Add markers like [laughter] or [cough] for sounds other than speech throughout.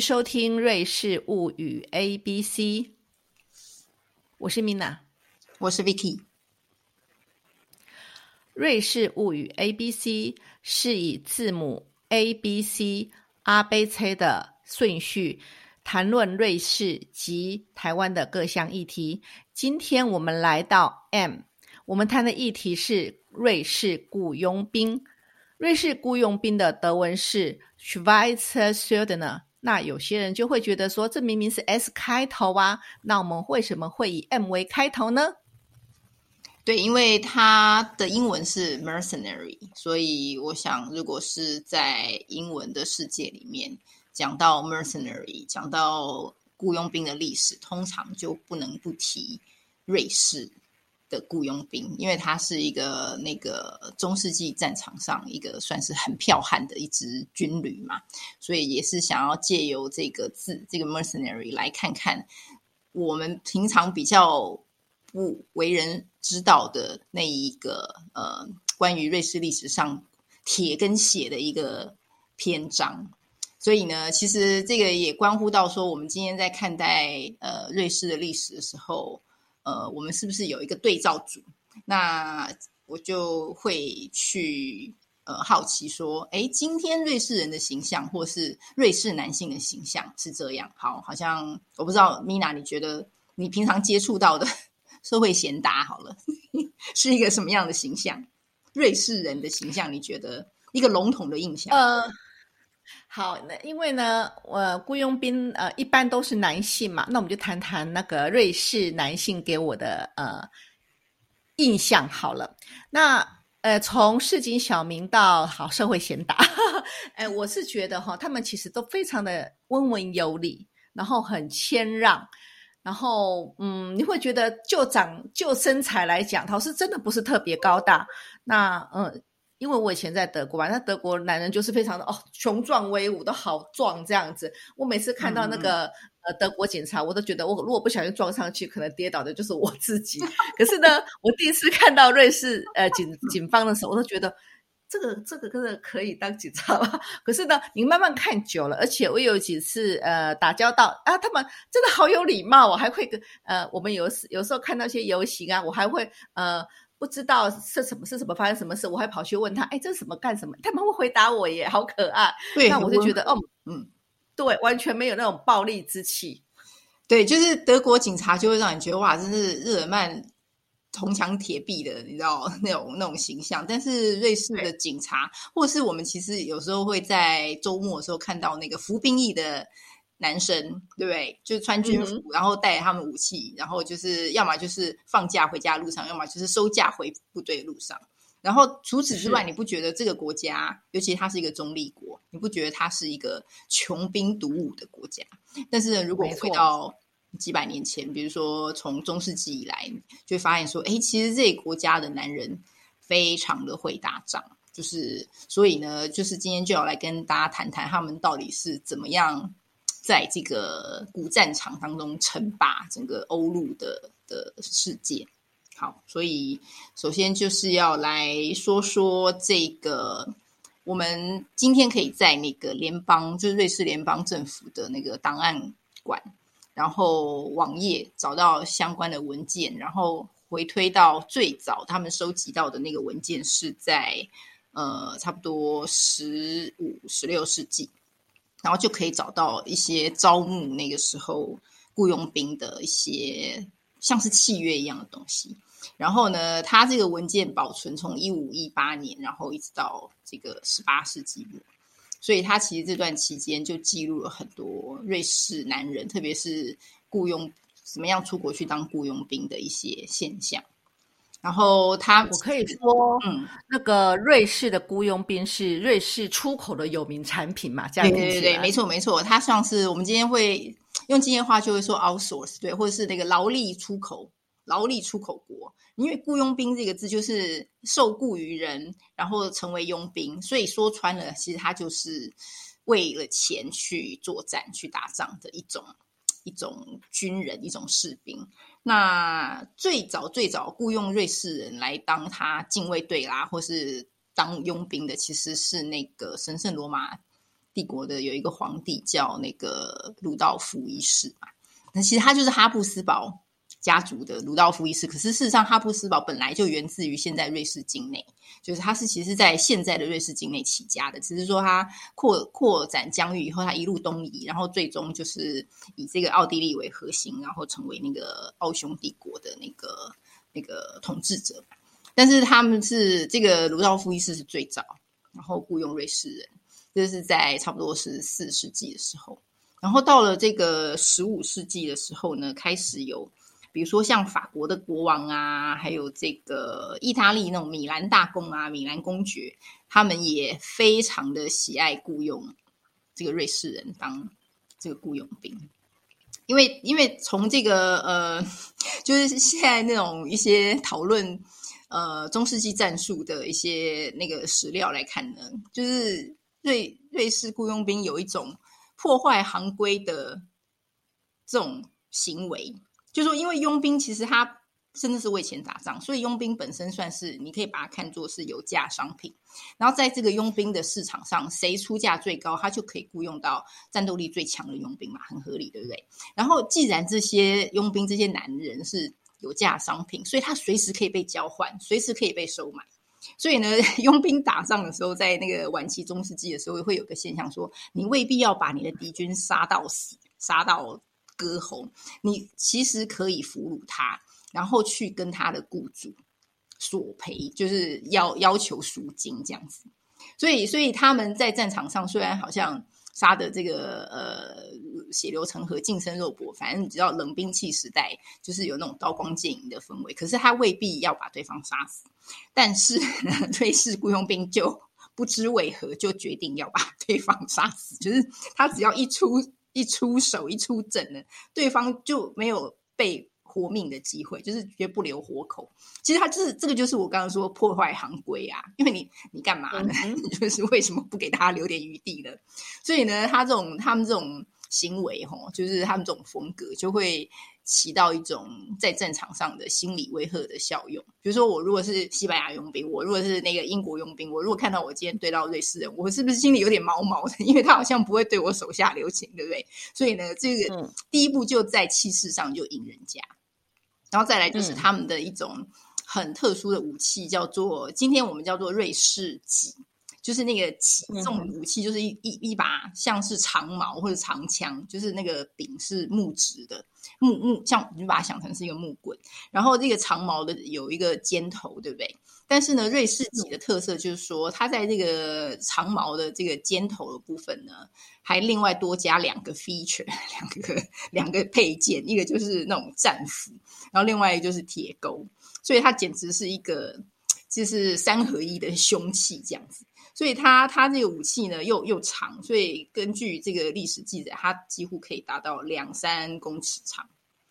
收听《瑞士物语 A B C》，我是 Mina，我是 Vicky。《瑞士物语 A B C》是以字母 A B C 阿贝车的顺序谈论瑞士及台湾的各项议题。今天我们来到 M，我们谈的议题是瑞士雇佣兵。瑞士雇佣兵的德文是 Schweizer Söldner。那有些人就会觉得说，这明明是 S 开头啊，那我们为什么会以 M 为开头呢？对，因为它的英文是 mercenary，所以我想，如果是在英文的世界里面讲到 mercenary，讲到雇佣兵的历史，通常就不能不提瑞士。的雇佣兵，因为他是一个那个中世纪战场上一个算是很剽悍的一支军旅嘛，所以也是想要借由这个字，这个 mercenary 来看看我们平常比较不为人知道的那一个呃，关于瑞士历史上铁跟血的一个篇章。所以呢，其实这个也关乎到说，我们今天在看待呃瑞士的历史的时候。呃，我们是不是有一个对照组？那我就会去呃好奇说，哎，今天瑞士人的形象，或是瑞士男性的形象是这样？好，好像我不知道，Mina，你觉得你平常接触到的社会贤达，好了，[laughs] 是一个什么样的形象？瑞士人的形象，你觉得一个笼统的印象？呃。好，那因为呢，我雇佣兵呃一般都是男性嘛，那我们就谈谈那个瑞士男性给我的呃印象好了。那呃，从市井小民到好社会贤达，[laughs] 哎，我是觉得哈，他们其实都非常的温文有礼，然后很谦让，然后嗯，你会觉得就长就身材来讲，他是真的不是特别高大，那嗯。因为我以前在德国嘛，那德国男人就是非常的哦，雄壮威武，都好壮这样子。我每次看到那个呃德国警察，我都觉得我如果不小心撞上去，可能跌倒的就是我自己。可是呢，[laughs] 我第一次看到瑞士呃警警方的时候，我都觉得这个这个真的可以当警察吗？可是呢，你慢慢看久了，而且我有几次呃打交道啊，他们真的好有礼貌，我还会跟呃我们有时有时候看到一些游行啊，我还会呃。不知道是什么是什么发生什么事，我还跑去问他，哎，这是什么干什么？他们会回答我耶，好可爱。对，那我就觉得，哦，嗯，对，完全没有那种暴力之气。对，就是德国警察就会让你觉得哇，真是日耳曼铜墙铁壁的，你知道 [laughs] 那种那种形象。但是瑞士的警察，或是我们其实有时候会在周末的时候看到那个服兵役的。男生对不对？就穿军服，然后带他们武器，然后就是要么就是放假回家路上，要么就是收假回部队路上。然后除此之外，你不觉得这个国家，尤其它是一个中立国，你不觉得它是一个穷兵黩武的国家？但是如果回到几百年前，比如说从中世纪以来，就会发现说，哎，其实这个国家的男人非常的会打仗，就是所以呢，就是今天就要来跟大家谈谈他们到底是怎么样。在这个古战场当中称霸整个欧陆的的世界，好，所以首先就是要来说说这个，我们今天可以在那个联邦，就是瑞士联邦政府的那个档案馆，然后网页找到相关的文件，然后回推到最早他们收集到的那个文件是在呃差不多十五、十六世纪。然后就可以找到一些招募那个时候雇佣兵的一些像是契约一样的东西。然后呢，它这个文件保存从一五一八年，然后一直到这个十八世纪末，所以它其实这段期间就记录了很多瑞士男人，特别是雇佣怎么样出国去当雇佣兵的一些现象。然后他，我可以说，嗯，那个瑞士的雇佣兵是瑞士出口的有名产品嘛？这样对对对，没错没错。它像是我们今天会用今天话就会说 outsource，对，或者是那个劳力出口，劳力出口国。因为雇佣兵这个字就是受雇于人，然后成为佣兵，所以说穿了，其实他就是为了钱去作战、去打仗的一种一种军人，一种士兵。那最早最早雇佣瑞士人来当他禁卫队啦，或是当佣兵的，其实是那个神圣罗马帝国的有一个皇帝叫那个鲁道夫一世嘛，那其实他就是哈布斯堡家族的鲁道夫一世。可是事实上，哈布斯堡本来就源自于现在瑞士境内，就是他是其实在现在的瑞士境内起家的，只是说他扩扩展疆域以后，他一路东移，然后最终就是以这个奥地利为核心，然后成为那个奥匈帝国的那个那个统治者。但是他们是这个鲁道夫一世是最早，然后雇佣瑞士人。这是在差不多是四世纪的时候，然后到了这个十五世纪的时候呢，开始有，比如说像法国的国王啊，还有这个意大利那种米兰大公啊、米兰公爵，他们也非常的喜爱雇佣这个瑞士人当这个雇佣兵，因为因为从这个呃，[laughs] 就是现在那种一些讨论呃中世纪战术的一些那个史料来看呢，就是。瑞瑞士雇佣兵有一种破坏行规的这种行为，就说因为佣兵其实他真的是为钱打仗，所以佣兵本身算是你可以把它看作是有价商品。然后在这个佣兵的市场上，谁出价最高，他就可以雇佣到战斗力最强的佣兵嘛，很合理，对不对？然后既然这些佣兵这些男人是有价商品，所以他随时可以被交换，随时可以被收买。所以呢，[laughs] 佣兵打仗的时候，在那个晚期中世纪的时候，会有个现象说，你未必要把你的敌军杀到死，杀到割喉，你其实可以俘虏他，然后去跟他的雇主索赔，就是要要求赎金这样子。所以，所以他们在战场上虽然好像。杀的这个呃血流成河、近身肉搏，反正你知道冷兵器时代就是有那种刀光剑影的氛围。可是他未必要把对方杀死，但是瑞 [laughs] 士雇佣兵就不知为何就决定要把对方杀死，就是他只要一出一出手一出阵呢，对方就没有被。活命的机会就是绝不留活口。其实他就是这个，就是我刚刚说破坏行规啊。因为你你干嘛呢？[laughs] 就是为什么不给他留点余地呢？所以呢，他这种他们这种行为，吼，就是他们这种风格，就会起到一种在战场上的心理威吓的效用。比如说，我如果是西班牙佣兵，我如果是那个英国佣兵，我如果看到我今天对到瑞士人，我是不是心里有点毛毛的？[laughs] 因为他好像不会对我手下留情，对不对？所以呢，这个第一步就在气势上就赢人家。然后再来就是他们的一种很特殊的武器，叫做今天我们叫做瑞士戟，就是那个起这种武器，就是一一一把像是长矛或者长枪，就是那个柄是木质的木木，像你就把它想成是一个木棍，然后这个长矛的有一个尖头，对不对？但是呢，瑞士戟的特色就是说，它在这个长矛的这个尖头的部分呢，还另外多加两个 feature，[laughs] 两个两个配件，一个就是那种战斧，然后另外一个就是铁钩，所以它简直是一个就是三合一的凶器这样子。所以它它这个武器呢又又长，所以根据这个历史记载，它几乎可以达到两三公尺长，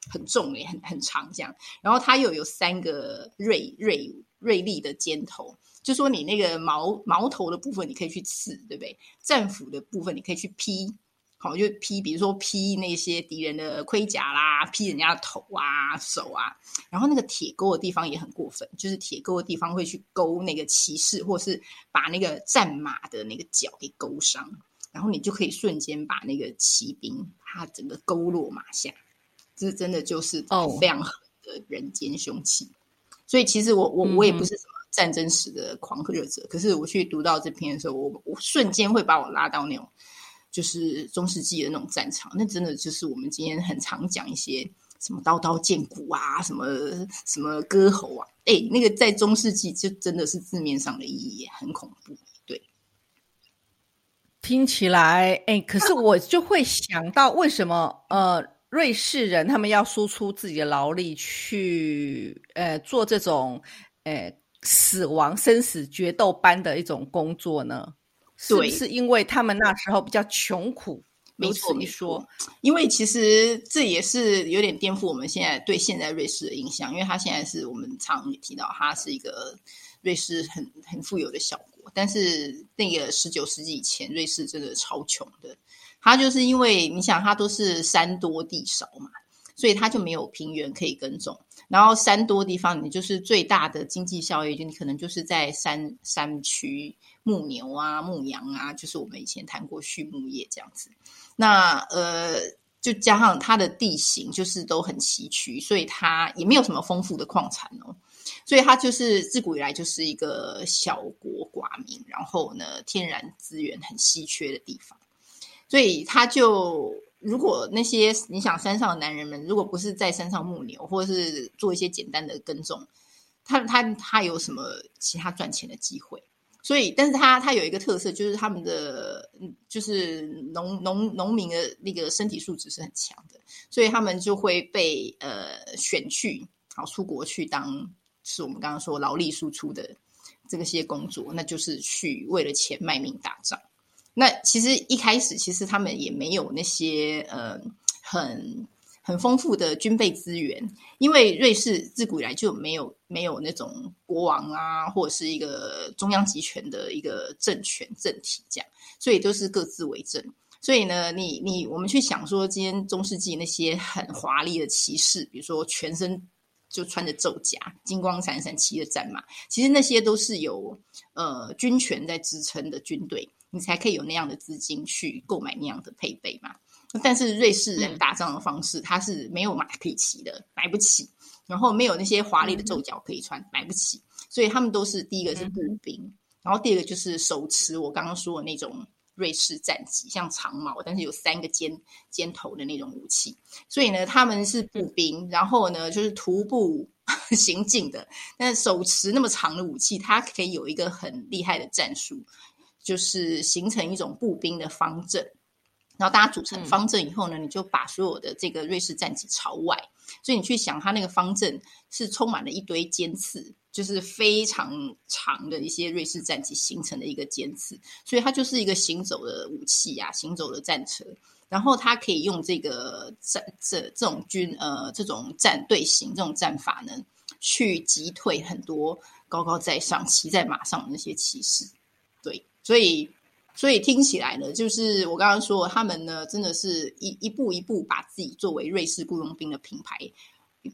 很重诶，很很长这样。然后它又有三个锐锐。锐利的尖头，就说你那个矛矛头的部分，你可以去刺，对不对？战斧的部分，你可以去劈，好，就劈，比如说劈那些敌人的盔甲啦，劈人家的头啊、手啊。然后那个铁钩的地方也很过分，就是铁钩的地方会去勾那个骑士，或是把那个战马的那个脚给勾伤，然后你就可以瞬间把那个骑兵他整个勾落马下。这真的就是非常狠的人间凶器。所以其实我我我也不是什么战争史的狂热者，可是我去读到这篇的时候，我我瞬间会把我拉到那种就是中世纪的那种战场，那真的就是我们今天很常讲一些什么刀刀见骨啊，什么什么割喉啊，哎，那个在中世纪就真的是字面上的意义很恐怖，对。听起来哎，可是我就会想到为什么呃。瑞士人他们要输出自己的劳力去，呃，做这种，呃，死亡生死决斗般的一种工作呢？对，是因为他们那时候比较穷苦。没错，你说，因为其实这也是有点颠覆我们现在对现在瑞士的印象，因为它现在是我们常提到，它是一个瑞士很很富有的小国，但是那个十九世纪以前，瑞士真的超穷的。它就是因为你想，它都是山多地少嘛，所以它就没有平原可以耕种。然后山多地方，你就是最大的经济效益，就你可能就是在山山区牧牛啊、牧羊啊，就是我们以前谈过畜牧业这样子。那呃，就加上它的地形就是都很崎岖，所以它也没有什么丰富的矿产哦。所以它就是自古以来就是一个小国寡民，然后呢，天然资源很稀缺的地方。所以它就。如果那些你想山上的男人们，如果不是在山上牧牛，或者是做一些简单的耕种，他他他有什么其他赚钱的机会？所以，但是他他有一个特色，就是他们的就是农农农民的那个身体素质是很强的，所以他们就会被呃选去好出国去当，是我们刚刚说劳力输出的这个些工作，那就是去为了钱卖命打仗。那其实一开始，其实他们也没有那些呃很很丰富的军备资源，因为瑞士自古以来就没有没有那种国王啊，或者是一个中央集权的一个政权政体这样，所以都是各自为政。所以呢，你你我们去想说，今天中世纪那些很华丽的骑士，比如说全身就穿着胄甲、金光闪闪骑着战马，其实那些都是有呃军权在支撑的军队。你才可以有那样的资金去购买那样的配备嘛？但是瑞士人打仗的方式，他是没有马可以骑的，买不起；然后没有那些华丽的胄脚可以穿，买不起。所以他们都是第一个是步兵，然后第二个就是手持我刚刚说的那种瑞士战戟，像长矛，但是有三个尖尖头的那种武器。所以呢，他们是步兵，然后呢就是徒步 [laughs] 行进的。但手持那么长的武器，它可以有一个很厉害的战术。就是形成一种步兵的方阵，然后大家组成方阵以后呢，你就把所有的这个瑞士战旗朝外，所以你去想，它那个方阵是充满了一堆尖刺，就是非常长的一些瑞士战旗形成的一个尖刺，所以它就是一个行走的武器呀，行走的战车，然后它可以用这个战这这种军呃这种战队形这种战法呢，去击退很多高高在上骑在马上的那些骑士，对。所以，所以听起来呢，就是我刚刚说，他们呢，真的是一一步一步把自己作为瑞士雇佣兵的品牌，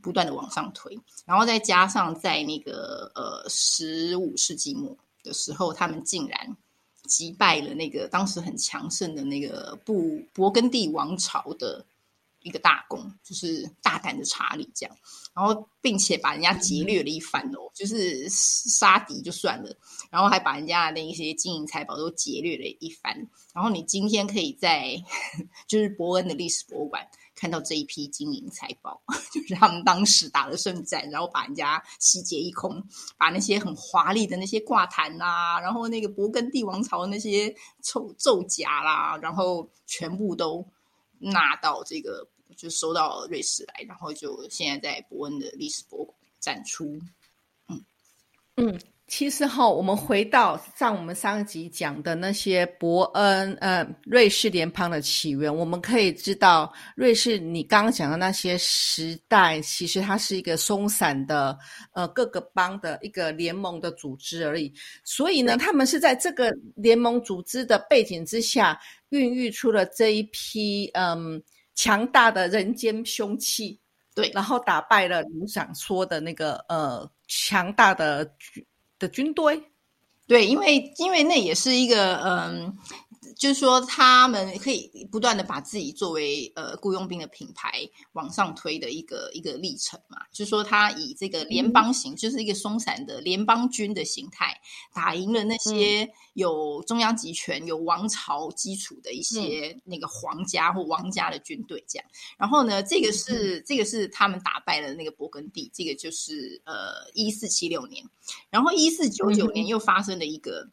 不断的往上推。然后再加上在那个呃十五世纪末的时候，他们竟然击败了那个当时很强盛的那个布勃艮第王朝的。一个大功，就是大胆的查理这样，然后并且把人家劫掠了一番哦，就是杀敌就算了，然后还把人家的那一些金银财宝都劫掠了一番。然后你今天可以在 [laughs] 就是伯恩的历史博物馆看到这一批金银财宝，[laughs] 就是他们当时打了胜战，然后把人家洗劫一空，把那些很华丽的那些挂毯啦，然后那个勃艮第王朝的那些胄胄甲啦，然后全部都拿到这个。就收到瑞士来，然后就现在在伯恩的历史博物馆展出。嗯嗯，其实哈，我们回到上我们上一集讲的那些伯恩呃瑞士联邦的起源，我们可以知道，瑞士你刚刚讲的那些时代，其实它是一个松散的呃各个邦的一个联盟的组织而已。所以呢，他们是在这个联盟组织的背景之下，孕育出了这一批嗯。强大的人间凶器，对，然后打败了你想说的那个呃强大的军的军队，对，因为因为那也是一个嗯。就是说，他们可以不断的把自己作为呃雇佣兵的品牌往上推的一个一个历程嘛。就是说，他以这个联邦型，就是一个松散的联邦军的形态，打赢了那些有中央集权、有王朝基础的一些那个皇家或王家的军队。这样，然后呢，这个是这个是他们打败了那个勃艮第，这个就是呃一四七六年，然后一四九九年又发生了一个。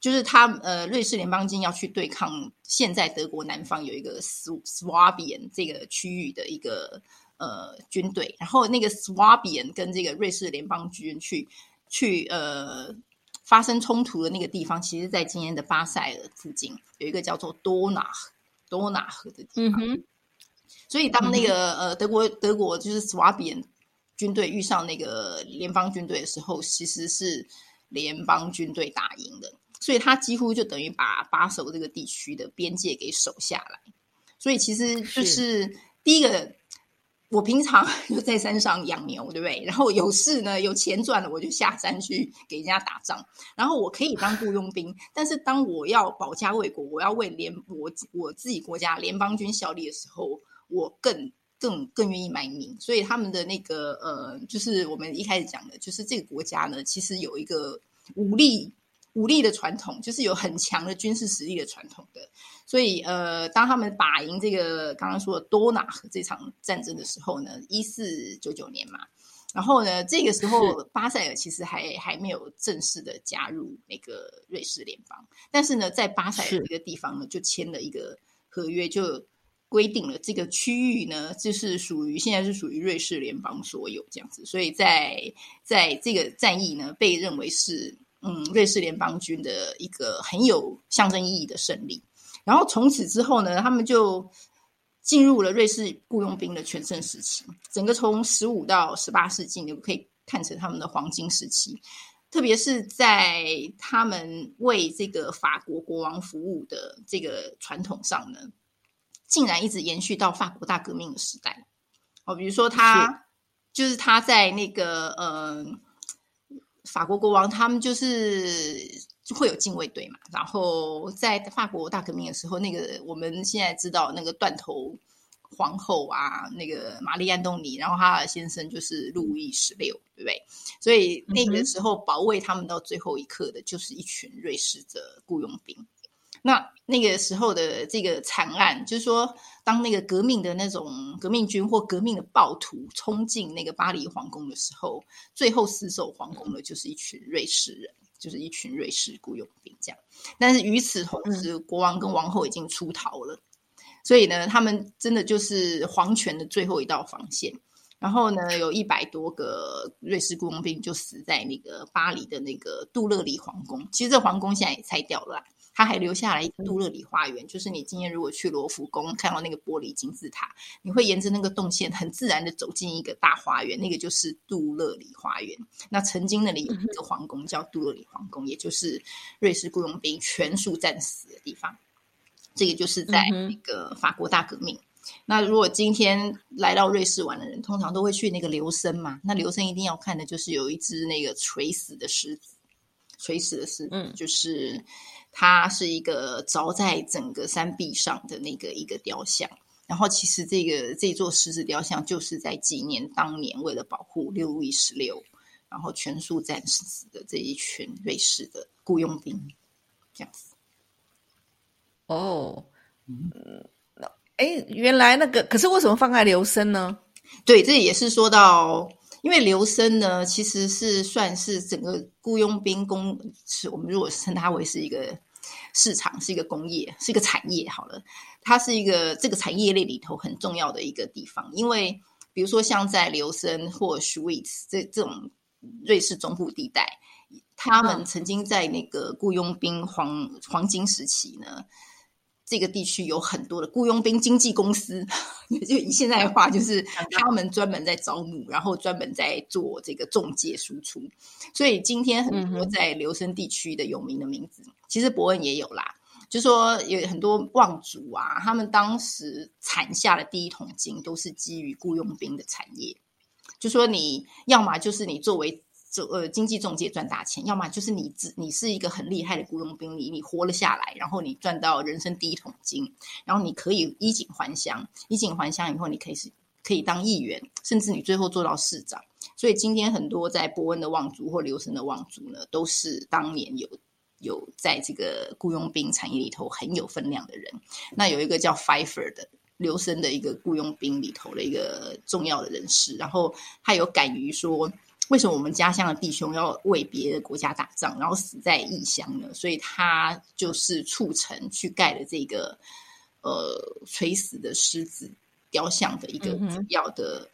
就是他呃，瑞士联邦军要去对抗现在德国南方有一个斯斯瓦比安这个区域的一个呃军队，然后那个斯瓦比安跟这个瑞士联邦军去去呃发生冲突的那个地方，其实，在今天的巴塞尔附近有一个叫做多纳多纳河的地方。所以，当那个呃德国德国就是斯瓦比安军队遇上那个联邦军队的时候，其实是联邦军队打赢的。所以他几乎就等于把把守这个地区的边界给守下来，所以其实就是第一个，我平常 [laughs] 就在山上养牛，对不对？然后有事呢，有钱赚了，我就下山去给人家打仗。然后我可以当雇佣兵，但是当我要保家卫国，我要为联我我自己国家联邦军效力的时候，我更更更愿意卖命。所以他们的那个呃，就是我们一开始讲的，就是这个国家呢，其实有一个武力。武力的传统就是有很强的军事实力的传统的，所以呃，当他们打赢这个刚刚说的多纳河这场战争的时候呢，一四九九年嘛，然后呢，这个时候巴塞尔其实还还没有正式的加入那个瑞士联邦，但是呢，在巴塞尔这个地方呢，就签了一个合约，就规定了这个区域呢，就是属于现在是属于瑞士联邦所有这样子，所以在在这个战役呢，被认为是。嗯，瑞士联邦军的一个很有象征意义的胜利。然后从此之后呢，他们就进入了瑞士雇佣兵的全盛时期。整个从十五到十八世纪，你可以看成他们的黄金时期。特别是在他们为这个法国国王服务的这个传统上呢，竟然一直延续到法国大革命的时代。哦，比如说他就是他在那个嗯。法国国王他们就是会有禁卫队嘛，然后在法国大革命的时候，那个我们现在知道那个断头皇后啊，那个玛丽安东尼，然后她的先生就是路易十六，对不对？所以那个时候保卫他们到最后一刻的，就是一群瑞士的雇佣兵。那那个时候的这个惨案，就是说，当那个革命的那种革命军或革命的暴徒冲进那个巴黎皇宫的时候，最后死守皇宫的，就是一群瑞士人，就是一群瑞士雇佣兵这样。但是与此同时，国王跟王后已经出逃了，所以呢，他们真的就是皇权的最后一道防线。然后呢，有一百多个瑞士雇佣兵就死在那个巴黎的那个杜勒里皇宫。其实这皇宫现在也拆掉了。他还留下来一个杜勒里花园，就是你今天如果去罗浮宫看到那个玻璃金字塔，你会沿着那个动线很自然的走进一个大花园，那个就是杜勒里花园。那曾经那里有一个皇宫叫杜勒里皇宫，也就是瑞士雇佣兵全数战死的地方。这个就是在那个法国大革命。那如果今天来到瑞士玩的人，通常都会去那个留森嘛？那留森一定要看的就是有一只那个垂死的狮子，垂死的狮子就是。它是一个凿在整个山壁上的那个一个雕像，然后其实这个这座狮子雕像就是在纪念当年为了保护六路易十六，然后全数战死的这一群瑞士的雇佣兵，这样子。哦，嗯，哎，原来那个可是为什么放在留声呢？对，这也是说到。因为留声呢，其实是算是整个雇佣兵工，是我们如果称它为是一个市场，是一个工业，是一个产业好了，它是一个这个产业链里头很重要的一个地方。因为比如说像在留声或 Swiss 这这种瑞士中部地带，他们曾经在那个雇佣兵黄黄金时期呢。这个地区有很多的雇佣兵经纪公司，[laughs] 就以现在的话，就是他们专门在招募，然后专门在做这个中介输出。所以今天很多在留声地区的有名的名字，其实伯恩也有啦。就说有很多望族啊，他们当时产下的第一桶金都是基于雇佣兵的产业。就说你要么就是你作为。这呃，经济中介赚大钱，要么就是你自你是一个很厉害的雇佣兵，你你活了下来，然后你赚到人生第一桶金，然后你可以衣锦还乡，衣锦还乡以后，你可以是可以当议员，甚至你最后做到市长。所以今天很多在波恩的望族或留声的望族呢，都是当年有有在这个雇佣兵产业里头很有分量的人。那有一个叫 Fifer 的留声的一个雇佣兵里头的一个重要的人士，然后他有敢于说。为什么我们家乡的弟兄要为别的国家打仗，然后死在异乡呢？所以他就是促成去盖了这个呃垂死的狮子雕像的一个主要的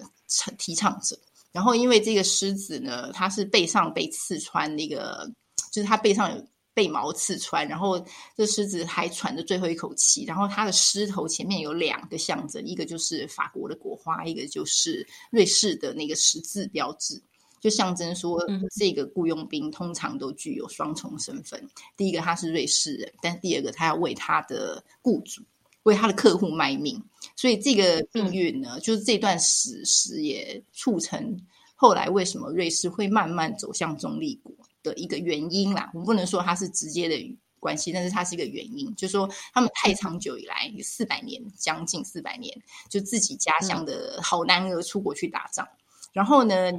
提倡者。然后因为这个狮子呢，它是背上被刺穿那个，就是它背上有被毛刺穿，然后这狮子还喘着最后一口气。然后它的狮头前面有两个象征，一个就是法国的国花，一个就是瑞士的那个十字标志。就象征说，这个雇佣兵通常都具有双重身份。第一个，他是瑞士人；但第二个，他要为他的雇主、为他的客户卖命。所以这个命运呢，就是这段史实也促成后来为什么瑞士会慢慢走向中立国的一个原因啦。我们不能说它是直接的关系，但是它是一个原因，就是说他们太长久以来四百年，将近四百年，就自己家乡的好男儿出国去打仗，然后呢，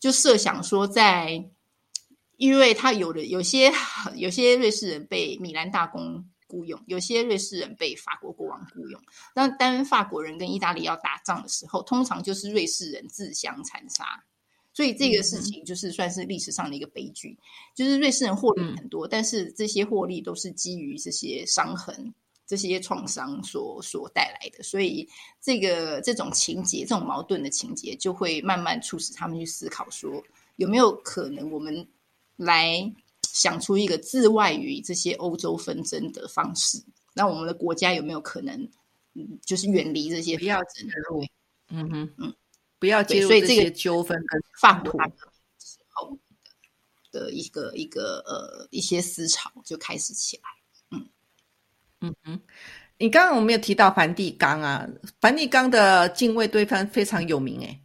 就设想说在。因为他有的有些有些瑞士人被米兰大公雇佣，有些瑞士人被法国国王雇佣。当当法国人跟意大利要打仗的时候，通常就是瑞士人自相残杀。所以这个事情就是算是历史上的一个悲剧。就是瑞士人获利很多，但是这些获利都是基于这些伤痕、这些创伤所所带来的。所以这个这种情节、这种矛盾的情节，就会慢慢促使他们去思考：说有没有可能我们。来想出一个自外于这些欧洲纷争的方式，那我们的国家有没有可能，嗯，就是远离这些不要介入，嗯哼，嗯，不要介入这些纠纷跟法国时候的一个一个呃一些思潮就开始起来，嗯嗯，你刚刚我们有提到梵蒂冈啊，梵蒂冈的禁卫队方非常有名，哎。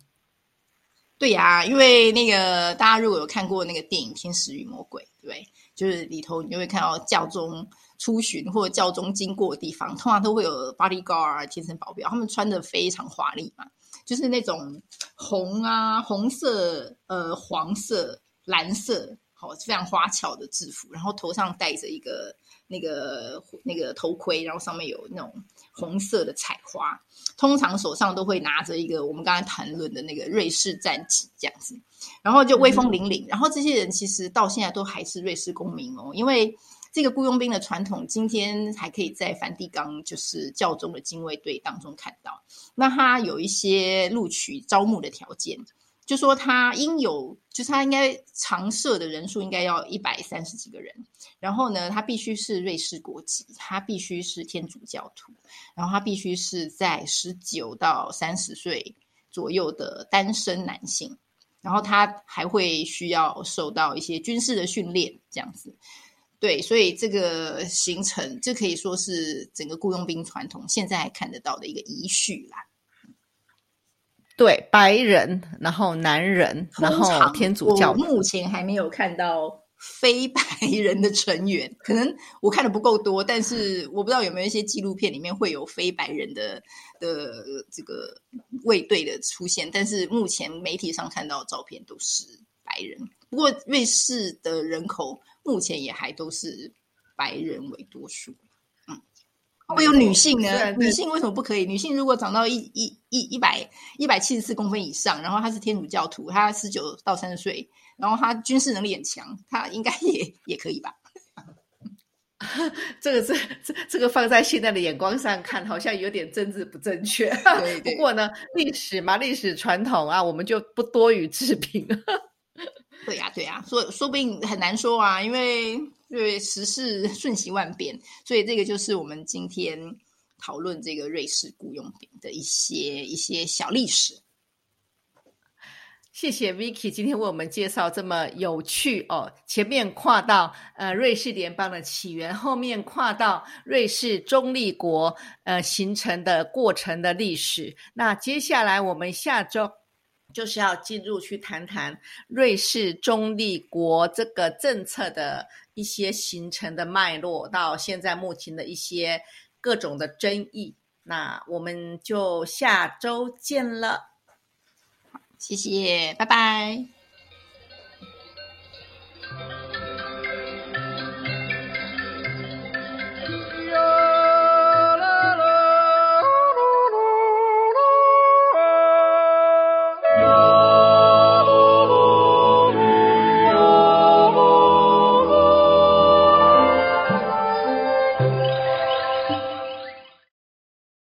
对呀，因为那个大家如果有看过那个电影《天使与魔鬼》，对？就是里头你就会看到教宗出巡或者教宗经过的地方，通常都会有 bodyguard 贴身保镖，他们穿的非常华丽嘛，就是那种红啊、红色、呃、黄色、蓝色，好非常花巧的制服，然后头上戴着一个那个那个头盔，然后上面有那种。红色的彩花，通常手上都会拿着一个我们刚才谈论的那个瑞士战旗这样子，然后就威风凛凛。然后这些人其实到现在都还是瑞士公民哦，因为这个雇佣兵的传统，今天还可以在梵蒂冈就是教宗的精卫队当中看到。那他有一些录取招募的条件。就说他应有，就是他应该常设的人数应该要一百三十几个人，然后呢，他必须是瑞士国籍，他必须是天主教徒，然后他必须是在十九到三十岁左右的单身男性，然后他还会需要受到一些军事的训练，这样子。对，所以这个行程，这可以说是整个雇佣兵传统现在还看得到的一个遗绪啦。对，白人，然后男人，然后天主教。目前还没有看到非白人的成员，[laughs] 可能我看的不够多，但是我不知道有没有一些纪录片里面会有非白人的的这个卫队的出现。但是目前媒体上看到的照片都是白人。不过瑞士的人口目前也还都是白人为多数。嗯会有女性呢？女性为什么不可以？女性如果长到一一一一百一百七十四公分以上，然后他是天主教徒，他十九到三十岁，然后他军事能力很强，他应该也也可以吧？[laughs] 这个是这这个放在现在的眼光上看，好像有点政治不正确。[laughs] 不过呢，历史嘛，历史传统啊，我们就不多于置评。对呀，对呀，说说不定很难说啊，因为。对时事瞬息万变，所以这个就是我们今天讨论这个瑞士雇佣兵的一些一些小历史。谢谢 Vicky 今天为我们介绍这么有趣哦，前面跨到呃瑞士联邦的起源，后面跨到瑞士中立国呃形成的过程的历史。那接下来我们下周就是要进入去谈谈瑞士中立国这个政策的。一些形成的脉络，到现在目前的一些各种的争议那我们就下周见了谢谢拜拜。